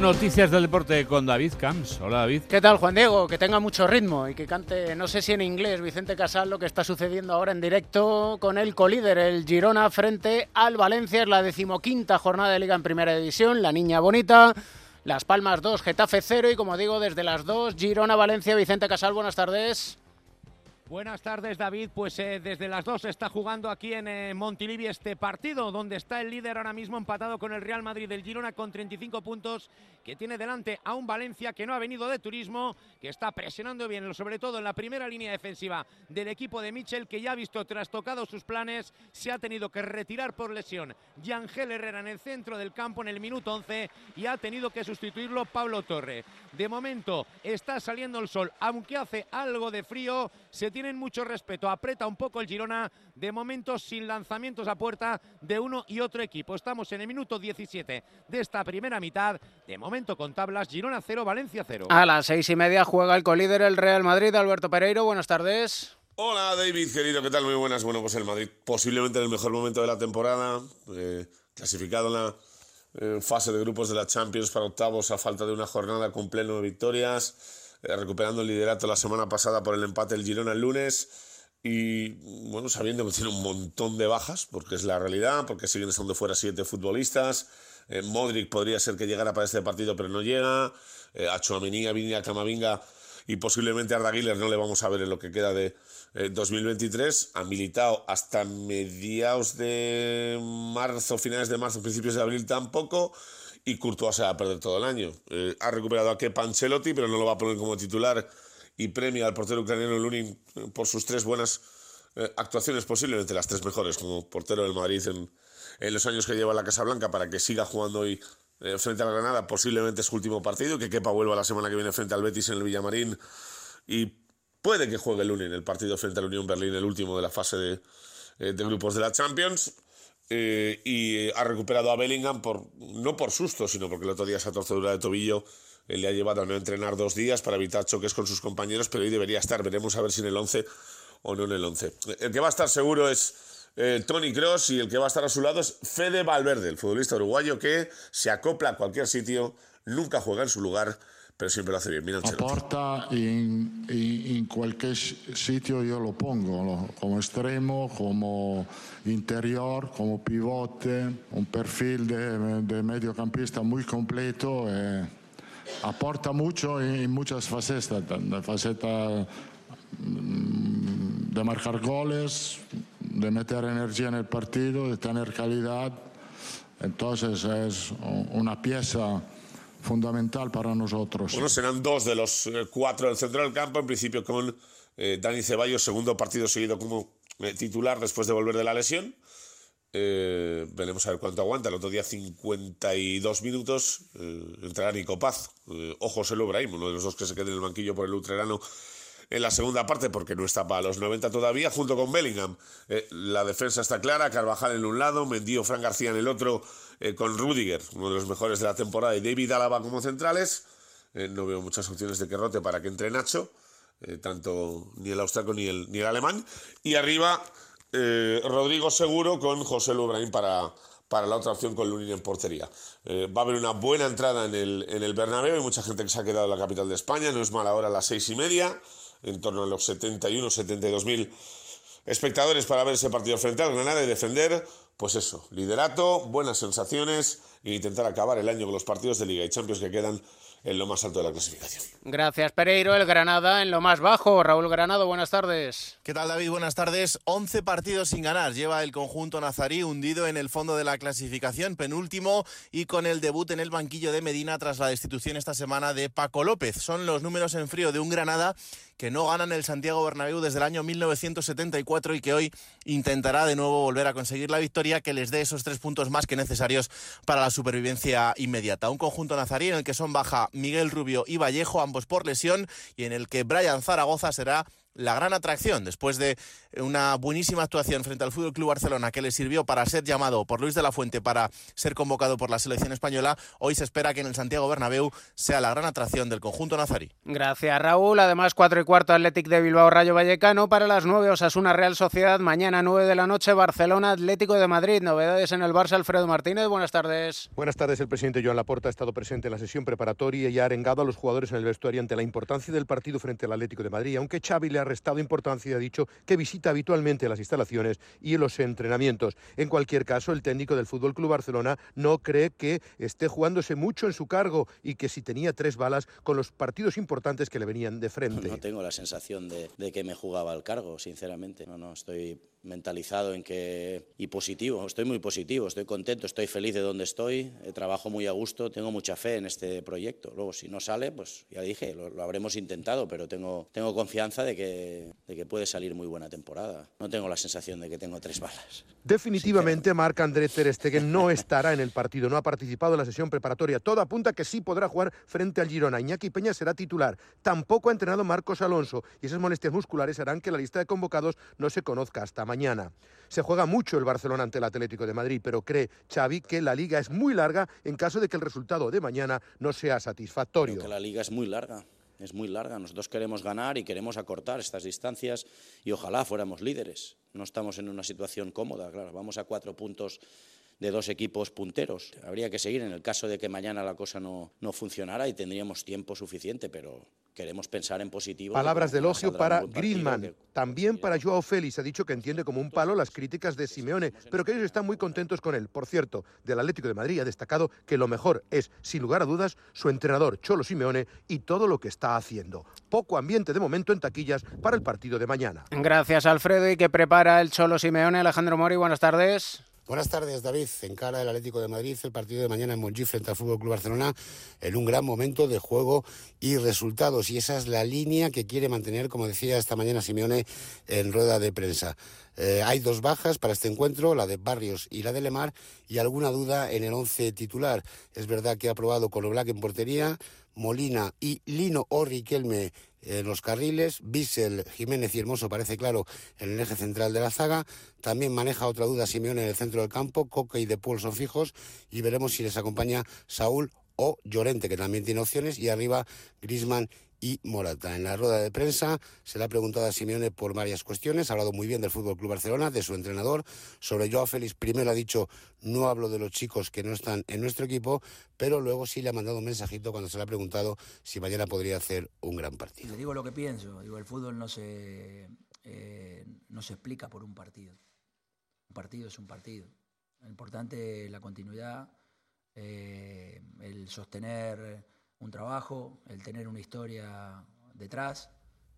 noticias del deporte con David Camps. Hola David. ¿Qué tal Juan Diego? Que tenga mucho ritmo y que cante, no sé si en inglés, Vicente Casal, lo que está sucediendo ahora en directo con el colíder, el Girona, frente al Valencia. Es la decimoquinta jornada de liga en primera división. La niña bonita. Las Palmas 2, Getafe 0 y como digo, desde las 2, Girona, Valencia, Vicente Casal, buenas tardes. Buenas tardes, David. Pues eh, desde las dos está jugando aquí en eh, Montilivi este partido, donde está el líder ahora mismo empatado con el Real Madrid del Girona con 35 puntos, que tiene delante a un Valencia que no ha venido de turismo, que está presionando bien, sobre todo en la primera línea defensiva del equipo de Michel, que ya ha visto trastocado sus planes, se ha tenido que retirar por lesión Yangel Herrera en el centro del campo en el minuto 11 y ha tenido que sustituirlo Pablo Torre. De momento está saliendo el sol, aunque hace algo de frío, se tienen mucho respeto, aprieta un poco el Girona, de momento sin lanzamientos a puerta de uno y otro equipo. Estamos en el minuto 17 de esta primera mitad, de momento con tablas, Girona 0, Valencia 0. A las seis y media juega el colíder el Real Madrid, Alberto Pereiro, buenas tardes. Hola David, querido, ¿qué tal? Muy buenas. Bueno, pues el Madrid posiblemente en el mejor momento de la temporada, eh, clasificado en la eh, fase de grupos de la Champions para octavos a falta de una jornada con pleno de victorias eh, recuperando el liderato la semana pasada por el empate del Girona el lunes y bueno, sabiendo que tiene un montón de bajas, porque es la realidad, porque siguen estando fuera siete futbolistas. Eh, Modric podría ser que llegara para este partido, pero no llega. Eh, a Chuamení, a Camavinga y posiblemente a Arda no le vamos a ver en lo que queda de 2023. Ha militado hasta mediados de marzo, finales de marzo, principios de abril tampoco y Courtois se va a perder todo el año. Eh, ha recuperado a Kepa Ancelotti, pero no lo va a poner como titular y premia al portero ucraniano Lunin eh, por sus tres buenas eh, actuaciones, posiblemente las tres mejores como portero del Madrid en, en, los años que lleva la Casa Blanca para que siga jugando hoy frente a la Granada, posiblemente su último partido, que Kepa vuelva la semana que viene frente al Betis en el Villamarín y puede que juegue en el partido frente al Unión Berlín, el último de la fase de, de grupos de la Champions. Eh, y ha recuperado a Bellingham por, no por susto, sino porque el otro día esa torcedura de tobillo eh, le ha llevado a no entrenar dos días para evitar choques con sus compañeros, pero hoy debería estar. Veremos a ver si en el 11 o no en el 11. El que va a estar seguro es eh, Tony Cross y el que va a estar a su lado es Fede Valverde, el futbolista uruguayo que se acopla a cualquier sitio, nunca juega en su lugar pero siempre lo hace bien. Mira Aporta en, cualquier sitio yo lo pongo, como extremo, como interior, como pivote, un perfil de, de mediocampista muy completo. Eh, aporta mucho en, muchas facetas, la faceta mm, de marcar goles, de meter energía en el partido, de tener calidad. Entonces es una pieza fundamental para nosotros. Bueno, serán dos de los eh, cuatro del centro del campo, en principio con eh, Dani Ceballos, segundo partido seguido como eh, titular después de volver de la lesión. veremos a ver cuánto aguanta. El otro día 52 minutos entrará Nico Paz. ojo, se lo uno de los dos que se queda en el banquillo por el Utrerano en la segunda parte porque no está para los 90 todavía, junto con Bellingham. la defensa está clara, Carvajal en un lado, Mendío, Fran García en el otro, eh, con Rudiger, uno de los mejores de la temporada, y David Álava como centrales. Eh, no veo muchas opciones de que rote para que entre Nacho, eh, tanto ni el austriaco ni el, ni el alemán. Y arriba, Rodrigo Seguro con José Lubraín para, para la otra opción con Lunin en portería. va a haber una buena entrada en el, en el Bernabéu, hay mucha gente que se ha quedado en la capital de España, no es mala hora a las seis y media, en torno a los 71, 72 mil espectadores para ver ese partido frente al Granada y defender pues eso, liderato, buenas sensaciones e intentar acabar el año con los partidos de Liga y Champions que quedan en lo más alto de la clasificación. Gracias, Pereiro. El Granada en lo más bajo. Raúl Granado, buenas tardes. ¿Qué tal, David? Buenas tardes. 11 partidos sin ganar. Lleva el conjunto nazarí hundido en el fondo de la clasificación, penúltimo, y con el debut en el banquillo de Medina tras la destitución esta semana de Paco López. Son los números en frío de un Granada que no ganan el Santiago Bernabéu desde el año 1974 y que hoy intentará de nuevo volver a conseguir la victoria que les dé esos tres puntos más que necesarios para la supervivencia inmediata. Un conjunto nazarí en el que son baja Miguel Rubio y Vallejo, ambos por lesión, y en el que Brian Zaragoza será la gran atracción después de una buenísima actuación frente al Fútbol Club Barcelona que le sirvió para ser llamado por Luis de la Fuente para ser convocado por la selección española. Hoy se espera que en el Santiago Bernabéu sea la gran atracción del conjunto nazarí. Gracias, Raúl. Además, 4 y cuarto Athletic de Bilbao Rayo Vallecano para las 9 Osasuna Real Sociedad. Mañana 9 de la noche Barcelona Atlético de Madrid. Novedades en el Barça Alfredo Martínez. Buenas tardes. Buenas tardes. El presidente Joan Laporta ha estado presente en la sesión preparatoria y ha arengado a los jugadores en el vestuario ante la importancia del partido frente al Atlético de Madrid, aunque Xavi le ha restado importancia y ha dicho que visita habitualmente las instalaciones y los entrenamientos. En cualquier caso, el técnico del Fútbol Club Barcelona no cree que esté jugándose mucho en su cargo y que si tenía tres balas con los partidos importantes que le venían de frente. No tengo la sensación de, de que me jugaba al cargo, sinceramente. No, no, estoy mentalizado en que y positivo, estoy muy positivo, estoy contento, estoy feliz de donde estoy, eh, trabajo muy a gusto, tengo mucha fe en este proyecto. Luego si no sale, pues ya dije, lo, lo habremos intentado, pero tengo, tengo confianza de que, de que puede salir muy buena temporada. No tengo la sensación de que tengo tres balas. Definitivamente Marc André Ter Stegen no estará en el partido, no ha participado en la sesión preparatoria. Todo apunta que sí podrá jugar frente al Girona. Iñaki Peña será titular. Tampoco ha entrenado Marcos Alonso y esas molestias musculares harán que la lista de convocados no se conozca hasta mañana. Se juega mucho el Barcelona ante el Atlético de Madrid, pero cree Xavi que la liga es muy larga en caso de que el resultado de mañana no sea satisfactorio. Creo que la liga es muy larga. Es muy larga. Nosotros queremos ganar y queremos acortar estas distancias y ojalá fuéramos líderes. No estamos en una situación cómoda, claro. Vamos a cuatro puntos de dos equipos punteros. Habría que seguir en el caso de que mañana la cosa no, no funcionara y tendríamos tiempo suficiente, pero queremos pensar en positivo. Palabras de elogio para Griezmann, también para Joao Félix. Ha dicho que entiende como un palo las críticas de Simeone, pero que ellos están muy contentos con él. Por cierto, del Atlético de Madrid ha destacado que lo mejor es, sin lugar a dudas, su entrenador Cholo Simeone y todo lo que está haciendo. Poco ambiente de momento en taquillas para el partido de mañana. Gracias, Alfredo. ¿Y que prepara el Cholo Simeone? Alejandro Mori, buenas tardes. Buenas tardes, David. Encara el Atlético de Madrid el partido de mañana en Montjuic frente al Fútbol Club Barcelona en un gran momento de juego y resultados. Y esa es la línea que quiere mantener, como decía esta mañana Simeone en rueda de prensa. Eh, hay dos bajas para este encuentro, la de Barrios y la de Lemar, y alguna duda en el once titular. Es verdad que ha probado con Black en portería, Molina y Lino o Riquelme en los carriles, Bissell, Jiménez y Hermoso parece claro en el eje central de la zaga, también maneja otra duda Simeone en el centro del campo, Coque y De Paul son fijos y veremos si les acompaña Saúl o Llorente, que también tiene opciones, y arriba Grisman y Morata. En la rueda de prensa se le ha preguntado a Simeone por varias cuestiones. Ha hablado muy bien del Fútbol Club Barcelona, de su entrenador. Sobre Joao Félix, primero ha dicho no hablo de los chicos que no están en nuestro equipo, pero luego sí le ha mandado un mensajito cuando se le ha preguntado si mañana podría hacer un gran partido. Le digo lo que pienso. Digo, el fútbol no se, eh, no se explica por un partido. Un partido es un partido. Lo importante es la continuidad, eh, el sostener un trabajo, el tener una historia detrás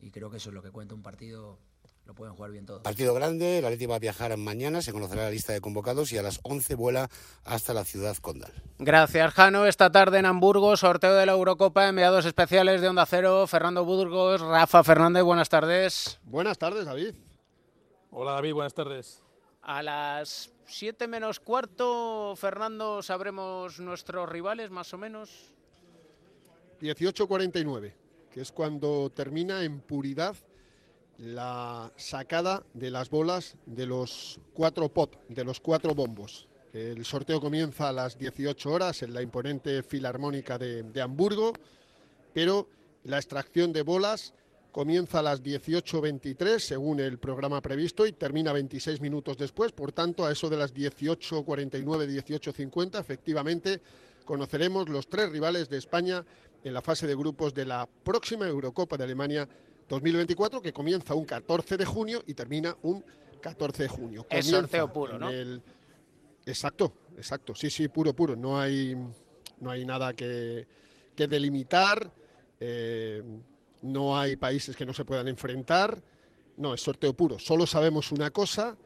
y creo que eso es lo que cuenta un partido. Lo pueden jugar bien todos. Partido grande, el Atleti va a viajar mañana, se conocerá la lista de convocados y a las 11 vuela hasta la ciudad condal. Gracias, Jano. Esta tarde en Hamburgo, sorteo de la Eurocopa, enviados especiales de Onda Cero, Fernando Burgos, Rafa Fernández, buenas tardes. Buenas tardes, David. Hola, David, buenas tardes. A las 7 menos cuarto, Fernando, sabremos nuestros rivales, más o menos. 18.49, que es cuando termina en puridad la sacada de las bolas de los cuatro pot, de los cuatro bombos. El sorteo comienza a las 18 horas en la imponente Filarmónica de, de Hamburgo, pero la extracción de bolas comienza a las 18.23 según el programa previsto y termina 26 minutos después, por tanto a eso de las 18.49, 18.50 efectivamente conoceremos los tres rivales de España en la fase de grupos de la próxima Eurocopa de Alemania 2024, que comienza un 14 de junio y termina un 14 de junio. Es sorteo puro, ¿no? el- Exacto, exacto. Sí, sí, puro, puro. No hay, no hay nada que, que delimitar. eh, no hay países que no se puedan enfrentar. No, es sorteo puro. Solo sabemos una cosa,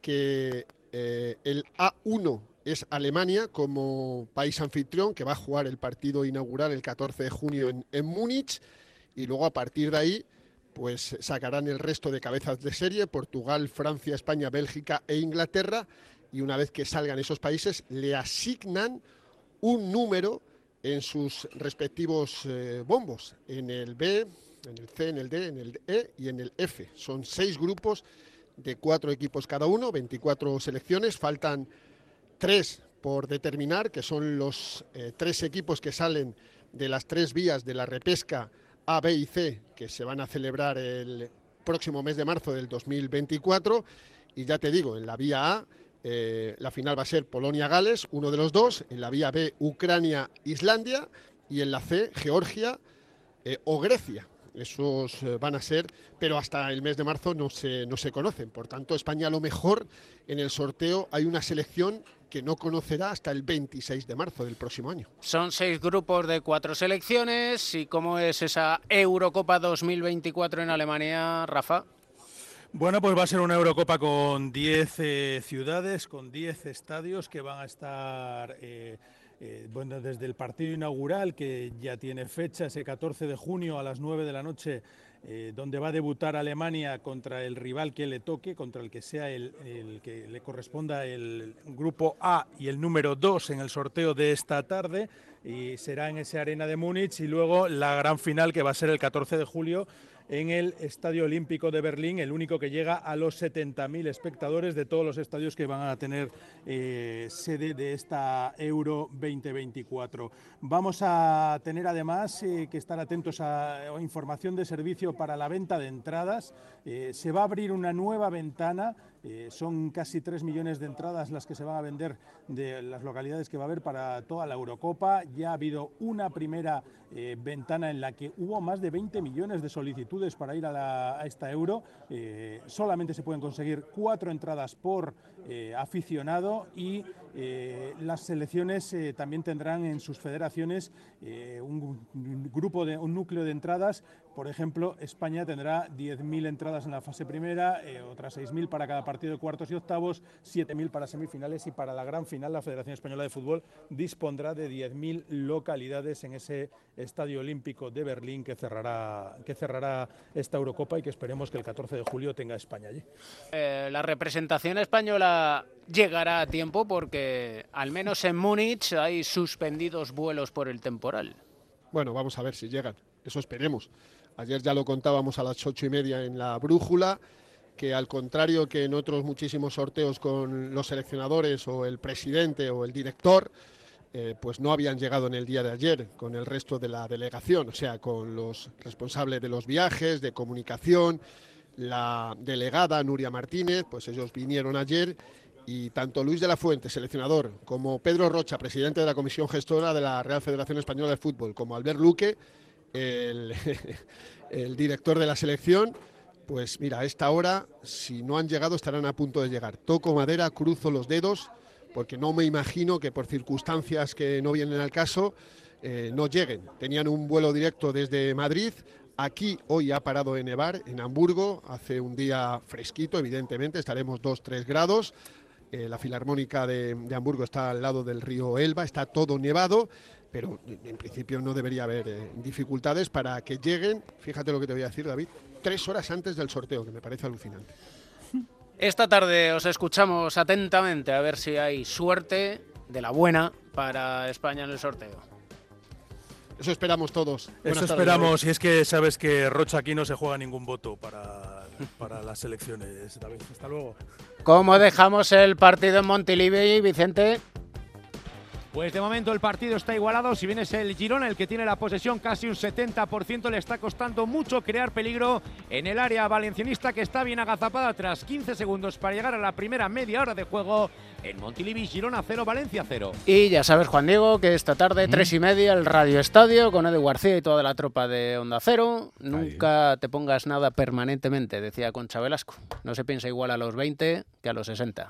que eh, el A1 es Alemania como país anfitrión, que va a jugar el partido inaugural el 14 de junio en, en Múnich, y luego a partir de ahí pues sacarán el resto de cabezas de serie, Portugal, Francia, España, Bélgica e Inglaterra, y una vez que salgan esos países, le asignan un número en sus respectivos eh, bombos. En el B, en el C, en el D, en el E y en el F. Son seis grupos de cuatro equipos cada uno, 24 selecciones, faltan tres por determinar, que son los eh, tres equipos que salen de las tres vías de la repesca A, B y C, que se van a celebrar el próximo mes de marzo del 2024. Y ya te digo, en la vía A, eh, la final va a ser Polonia-Gales, uno de los dos, en la vía B, Ucrania-Islandia, y en la C, Georgia eh, o Grecia. Esos van a ser, pero hasta el mes de marzo no se, no se conocen. Por tanto, España a lo mejor en el sorteo hay una selección que no conocerá hasta el 26 de marzo del próximo año. Son seis grupos de cuatro selecciones. ¿Y cómo es esa Eurocopa 2024 en Alemania, Rafa? Bueno, pues va a ser una Eurocopa con 10 eh, ciudades, con 10 estadios que van a estar... Eh, eh, bueno, desde el partido inaugural, que ya tiene fecha, ese 14 de junio a las 9 de la noche, eh, donde va a debutar Alemania contra el rival que le toque, contra el que sea el, el, que le corresponda el grupo A y el número 2 en el sorteo de esta tarde, y será en esa arena de Múnich, y luego la gran final que va a ser el 14 de julio en el Estadio Olímpico de Berlín, el único que llega a los 70.000 espectadores de todos los estadios que van a tener eh, sede de esta Euro 2024. Vamos a tener además eh, que estar atentos a, información de servicio para la venta de entradas. Eh, se va a abrir una nueva ventana. Eh, son casi 3 millones de entradas las que se van a vender de las localidades que va a haber para toda la Eurocopa. Ya ha habido una primera eh, ventana en la que hubo más de 20 millones de solicitudes para ir a, esta Euro. Eh, solamente se pueden conseguir cuatro entradas por aficionado y las selecciones también tendrán en sus federaciones un, grupo de un núcleo de entradas. Por ejemplo, España tendrá 10.000 entradas en la fase primera, otras 6.000 para cada partido de cuartos y octavos, 7.000 para semifinales y para la gran final la Federación Española de Fútbol dispondrá de 10.000 localidades en ese Estadio Olímpico de Berlín que cerrará, que cerrará esta Eurocopa y que esperemos que el 14 de julio tenga España allí. Eh, la representación española llegará a tiempo porque al menos en Múnich hay suspendidos vuelos por el temporal. Bueno, vamos a ver si llegan, eso esperemos. Ayer ya lo contábamos a las ocho y media en la brújula que al contrario que en otros muchísimos sorteos con los seleccionadores o el presidente o el director, eh, pues no habían llegado en el día de ayer con el resto de la delegación, o sea, con los responsables de los viajes, de comunicación, la delegada Nuria Martínez, pues ellos vinieron ayer y tanto Luis de la Fuente, seleccionador, como Pedro Rocha, presidente de la Comisión Gestora de la Real Federación Española de Fútbol, como Albert Luque, el, director de la selección, pues mira, a esta hora, si no han llegado, estarán a punto de llegar. Toco madera, cruzo los dedos porque no me imagino que por circunstancias que no vienen al caso eh, no lleguen. Tenían un vuelo directo desde Madrid. Aquí hoy ha parado de nevar en Hamburgo, hace un día fresquito, evidentemente, estaremos 2-3 grados. Eh, la Filarmónica de, Hamburgo está al lado del río Elba, está todo nevado, pero en principio no debería haber eh, dificultades para que lleguen, fíjate lo que te voy a decir, David, tres horas antes del sorteo, que me parece alucinante. Esta tarde os escuchamos atentamente a ver si hay suerte de la buena para España en el sorteo. Eso esperamos todos. Buenas Eso esperamos, y es que sabes que Rocha aquí no se juega ningún voto para, para las elecciones, David. Hasta luego. ¿Cómo dejamos el partido en Montilivi, Vicente? Pues de momento el partido está igualado. Si bien es el Girona el que tiene la posesión casi un 70%, le está costando mucho crear peligro en el área valencianista que está bien agazapada tras 15 segundos para llegar a la primera media hora de juego en Montilivi, Girona 0, Valencia 0. Y ya sabes, Juan Diego, que esta tarde, mm. tres y media, el Radio Estadio con Edu García y toda la tropa de Onda Cero. Nunca te pongas nada permanentemente, decía Concha Velasco. No se piensa igual a los 20 que a los 60.